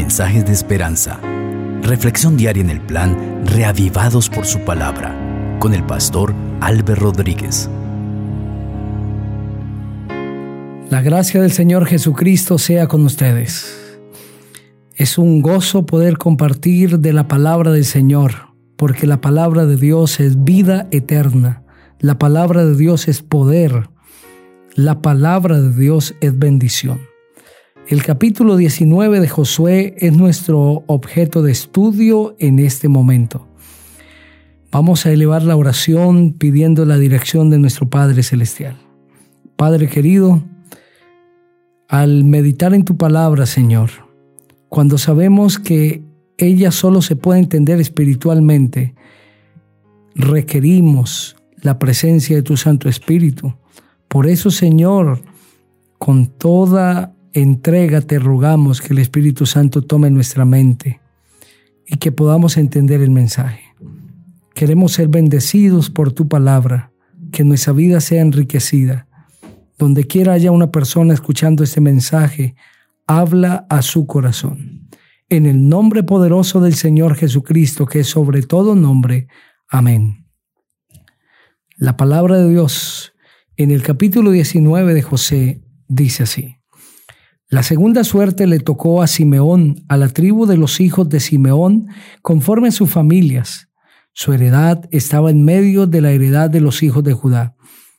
mensajes de esperanza. Reflexión diaria en el plan Reavivados por su palabra con el pastor Álvaro Rodríguez. La gracia del Señor Jesucristo sea con ustedes. Es un gozo poder compartir de la palabra del Señor, porque la palabra de Dios es vida eterna. La palabra de Dios es poder. La palabra de Dios es bendición. El capítulo 19 de Josué es nuestro objeto de estudio en este momento. Vamos a elevar la oración pidiendo la dirección de nuestro Padre Celestial. Padre querido, al meditar en tu palabra, Señor, cuando sabemos que ella solo se puede entender espiritualmente, requerimos la presencia de tu Santo Espíritu. Por eso, Señor, con toda entrega te rogamos que el Espíritu Santo tome nuestra mente y que podamos entender el mensaje. Queremos ser bendecidos por tu palabra, que nuestra vida sea enriquecida. Donde quiera haya una persona escuchando este mensaje, habla a su corazón. En el nombre poderoso del Señor Jesucristo, que es sobre todo nombre. Amén. La palabra de Dios en el capítulo 19 de José dice así. La segunda suerte le tocó a Simeón, a la tribu de los hijos de Simeón, conforme a sus familias. Su heredad estaba en medio de la heredad de los hijos de Judá.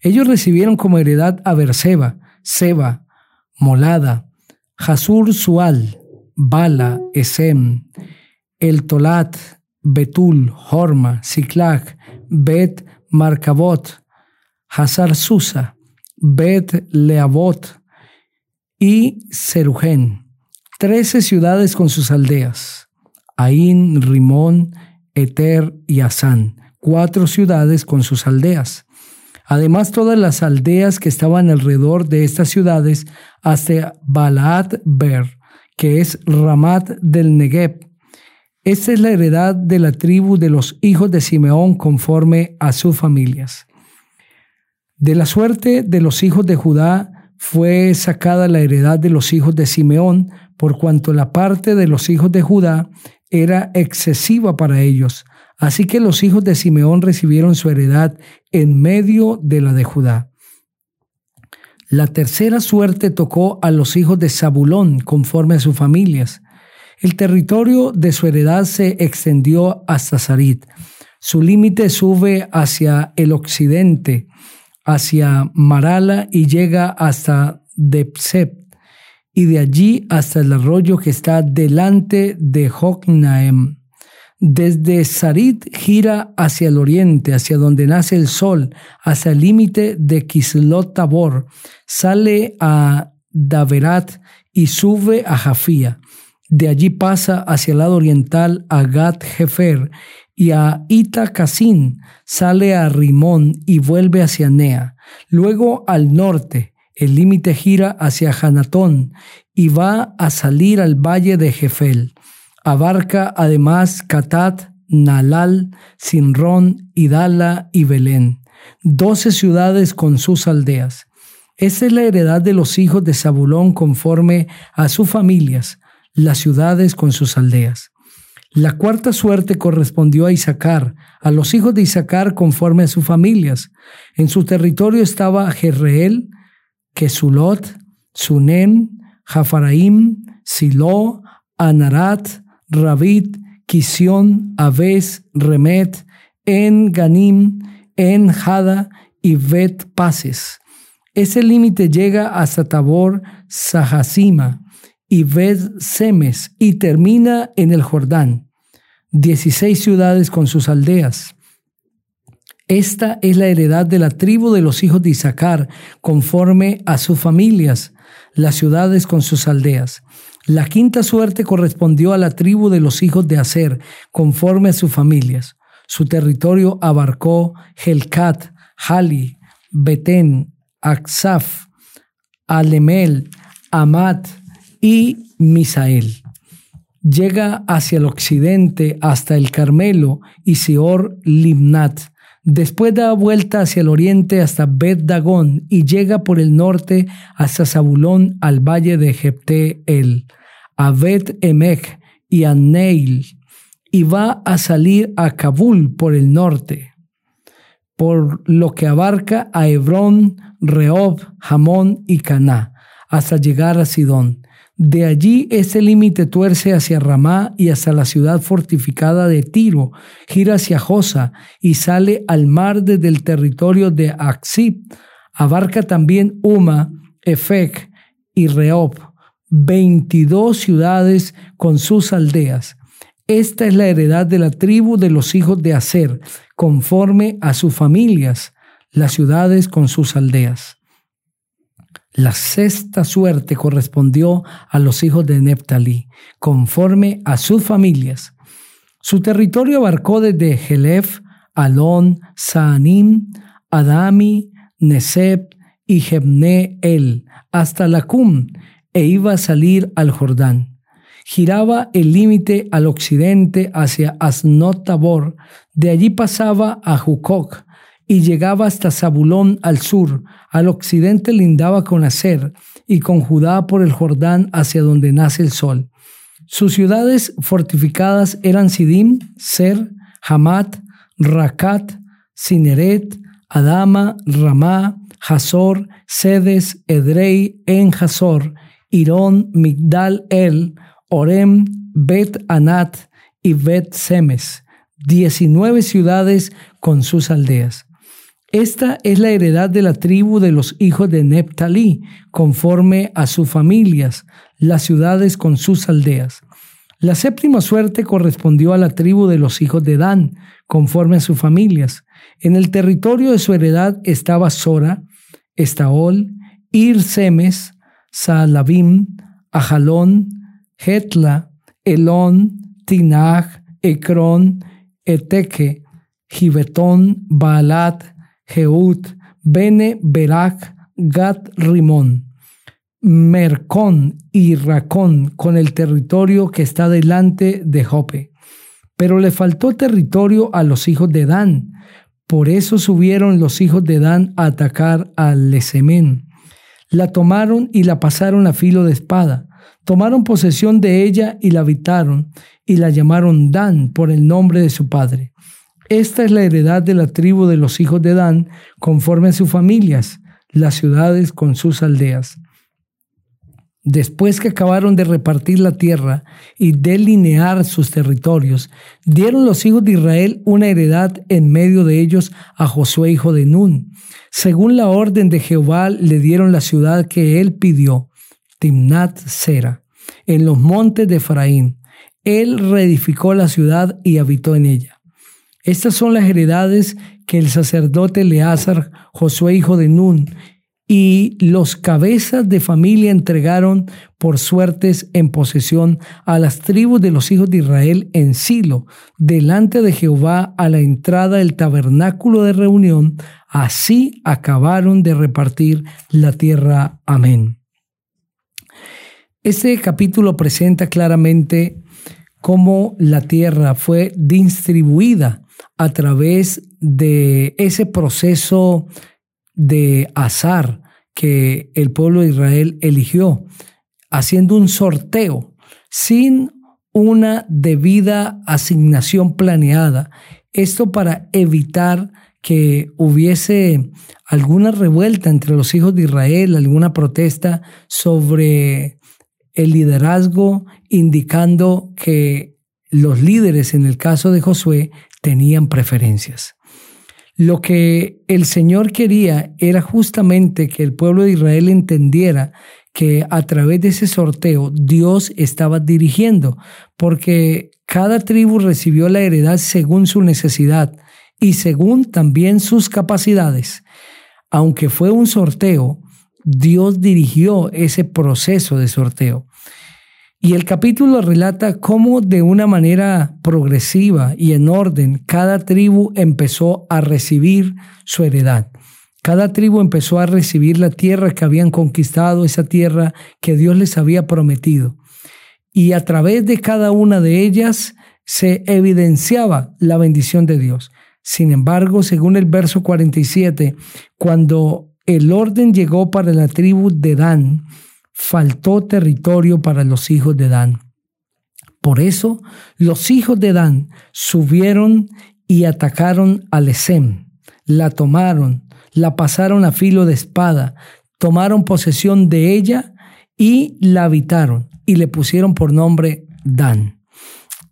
Ellos recibieron como heredad a Berseba, Seba, Molada, Hasur Sual, Bala, Esem, El Tolat, Betul, Horma, Siklag, Bet Marcabot, Hazar Susa, Bet Leabot, y Serujén, trece ciudades con sus aldeas, Ain, Rimón, Eter y Asán, cuatro ciudades con sus aldeas. Además, todas las aldeas que estaban alrededor de estas ciudades hasta Balaat Ber, que es Ramat del Negev. Esta es la heredad de la tribu de los hijos de Simeón conforme a sus familias. De la suerte de los hijos de Judá, fue sacada la heredad de los hijos de Simeón, por cuanto la parte de los hijos de Judá era excesiva para ellos. Así que los hijos de Simeón recibieron su heredad en medio de la de Judá. La tercera suerte tocó a los hijos de Zabulón conforme a sus familias. El territorio de su heredad se extendió hasta Sarit. Su límite sube hacia el occidente hacia Marala y llega hasta Depsep y de allí hasta el arroyo que está delante de Joknaem. Desde Sarit gira hacia el oriente, hacia donde nace el sol, hasta el límite de Kislot Tabor. Sale a Daverat y sube a Jafía. De allí pasa hacia el lado oriental a Gat Jefer y a Ita sale a Rimón y vuelve hacia Nea. Luego al norte, el límite gira hacia Hanatón y va a salir al valle de Jefel. Abarca además Catat, Nalal, Sinrón, Idala y Belén, doce ciudades con sus aldeas. Esa es la heredad de los hijos de Zabulón conforme a sus familias, las ciudades con sus aldeas. La cuarta suerte correspondió a Isaacar, a los hijos de Isaacar conforme a sus familias. En su territorio estaba Jerreel, Kesulot, Sunem, Jafaraim, Silo, Anarat, Rabit, Kisión, Aves, Remet, En Ganim, En Hada y Bet Pases. Ese límite llega hasta Tabor, Sahasima, y ved Semes y termina en el Jordán. Dieciséis ciudades con sus aldeas. Esta es la heredad de la tribu de los hijos de Isaacar, conforme a sus familias, las ciudades con sus aldeas. La quinta suerte correspondió a la tribu de los hijos de Aser, conforme a sus familias. Su territorio abarcó Helcat, Hali, Betén, Aksaf, Alemel, Amat, y Misael. Llega hacia el occidente hasta el Carmelo y Seor Limnat. Después da vuelta hacia el oriente hasta Bet Dagón y llega por el norte hasta Zabulón al valle de Jepte El. a Bet Emek y a Neil, y va a salir a Kabul por el norte, por lo que abarca a Hebrón, Rehob, Hamón y Caná, hasta llegar a Sidón. De allí ese límite tuerce hacia Ramá y hasta la ciudad fortificada de Tiro, gira hacia Josa y sale al mar desde el territorio de Aksib. Abarca también Uma, Efek y Rehob, 22 ciudades con sus aldeas. Esta es la heredad de la tribu de los hijos de Aser, conforme a sus familias, las ciudades con sus aldeas. La sexta suerte correspondió a los hijos de Neptalí, conforme a sus familias. Su territorio abarcó desde Jelef, Alon, Saanim, Adami, Neseb y Jebne El, hasta Lacum, e iba a salir al Jordán. Giraba el límite al occidente hacia Asnot Tabor, de allí pasaba a Jucoc, y llegaba hasta Zabulón al sur, al occidente lindaba con Aser y con Judá por el Jordán hacia donde nace el sol. Sus ciudades fortificadas eran Sidim, Ser, Hamat, Rakat, Sineret, Adama, Ramá, Hazor, Sedes, Edrei, En Hazor, Irón, Migdal El, Orem, Bet Anat y Bet Semes, diecinueve ciudades con sus aldeas. Esta es la heredad de la tribu de los hijos de Neptalí, conforme a sus familias, las ciudades con sus aldeas. La séptima suerte correspondió a la tribu de los hijos de Dan, conforme a sus familias. En el territorio de su heredad estaba Sora, Estaol, Ir Semes, Saalabim, Ajalón, Hetla, Elón, Tinach, Ecrón, Eteque, Gibetón, Baalat, Jeut, Bene, Berak, Gat, Rimón, Mercón y Racón con el territorio que está delante de Jope. Pero le faltó territorio a los hijos de Dan. Por eso subieron los hijos de Dan a atacar a Lesemén. La tomaron y la pasaron a filo de espada. Tomaron posesión de ella y la habitaron, y la llamaron Dan por el nombre de su padre. Esta es la heredad de la tribu de los hijos de Dan, conforme a sus familias, las ciudades con sus aldeas. Después que acabaron de repartir la tierra y delinear sus territorios, dieron los hijos de Israel una heredad en medio de ellos a Josué hijo de Nun. Según la orden de Jehová le dieron la ciudad que él pidió, Timnat Sera, en los montes de Efraín. Él reedificó la ciudad y habitó en ella. Estas son las heredades que el sacerdote Eleazar, Josué hijo de Nun, y los cabezas de familia entregaron por suertes en posesión a las tribus de los hijos de Israel en Silo, delante de Jehová a la entrada del tabernáculo de reunión. Así acabaron de repartir la tierra. Amén. Este capítulo presenta claramente cómo la tierra fue distribuida a través de ese proceso de azar que el pueblo de Israel eligió, haciendo un sorteo sin una debida asignación planeada. Esto para evitar que hubiese alguna revuelta entre los hijos de Israel, alguna protesta sobre el liderazgo, indicando que los líderes, en el caso de Josué, tenían preferencias. Lo que el Señor quería era justamente que el pueblo de Israel entendiera que a través de ese sorteo Dios estaba dirigiendo, porque cada tribu recibió la heredad según su necesidad y según también sus capacidades. Aunque fue un sorteo, Dios dirigió ese proceso de sorteo. Y el capítulo relata cómo de una manera progresiva y en orden cada tribu empezó a recibir su heredad. Cada tribu empezó a recibir la tierra que habían conquistado, esa tierra que Dios les había prometido. Y a través de cada una de ellas se evidenciaba la bendición de Dios. Sin embargo, según el verso 47, cuando el orden llegó para la tribu de Dan, faltó territorio para los hijos de Dan. Por eso los hijos de Dan subieron y atacaron a Lesem, la tomaron, la pasaron a filo de espada, tomaron posesión de ella y la habitaron y le pusieron por nombre Dan.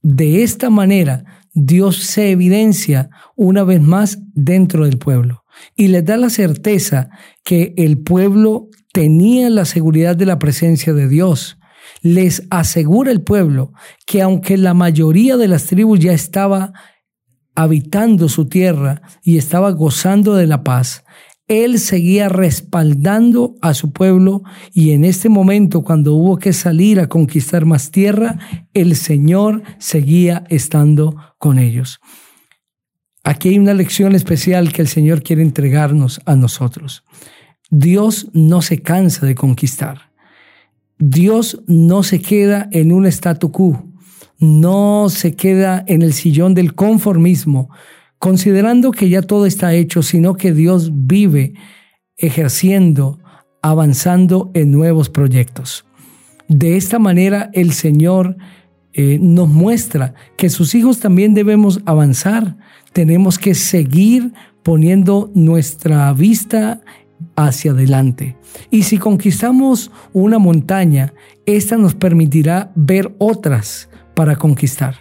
De esta manera, Dios se evidencia una vez más dentro del pueblo y les da la certeza que el pueblo tenía la seguridad de la presencia de Dios. Les asegura el pueblo que aunque la mayoría de las tribus ya estaba habitando su tierra y estaba gozando de la paz, él seguía respaldando a su pueblo y en este momento cuando hubo que salir a conquistar más tierra, el Señor seguía estando con ellos. Aquí hay una lección especial que el Señor quiere entregarnos a nosotros. Dios no se cansa de conquistar. Dios no se queda en un statu quo, no se queda en el sillón del conformismo, considerando que ya todo está hecho, sino que Dios vive ejerciendo, avanzando en nuevos proyectos. De esta manera el Señor eh, nos muestra que sus hijos también debemos avanzar, tenemos que seguir poniendo nuestra vista hacia adelante. Y si conquistamos una montaña, esta nos permitirá ver otras para conquistar.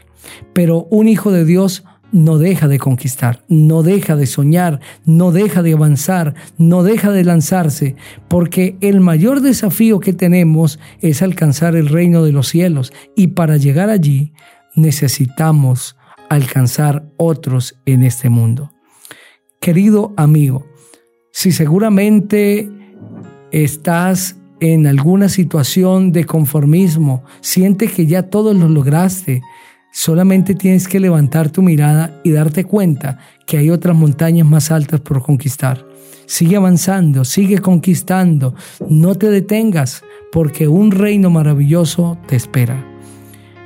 Pero un hijo de Dios no deja de conquistar, no deja de soñar, no deja de avanzar, no deja de lanzarse, porque el mayor desafío que tenemos es alcanzar el reino de los cielos y para llegar allí necesitamos alcanzar otros en este mundo. Querido amigo, si seguramente estás en alguna situación de conformismo, siente que ya todo lo lograste, Solamente tienes que levantar tu mirada y darte cuenta que hay otras montañas más altas por conquistar. Sigue avanzando, sigue conquistando, no te detengas, porque un reino maravilloso te espera.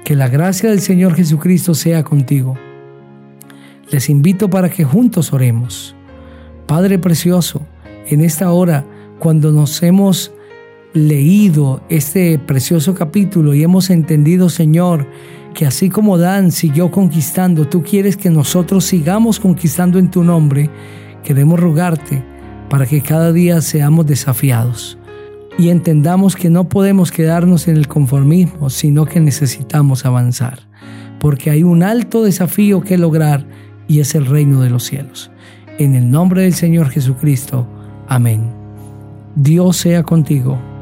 Que la gracia del Señor Jesucristo sea contigo. Les invito para que juntos oremos. Padre Precioso, en esta hora, cuando nos hemos leído este precioso capítulo y hemos entendido, Señor, que así como Dan siguió conquistando, tú quieres que nosotros sigamos conquistando en tu nombre, queremos rogarte para que cada día seamos desafiados y entendamos que no podemos quedarnos en el conformismo, sino que necesitamos avanzar, porque hay un alto desafío que lograr y es el reino de los cielos. En el nombre del Señor Jesucristo. Amén. Dios sea contigo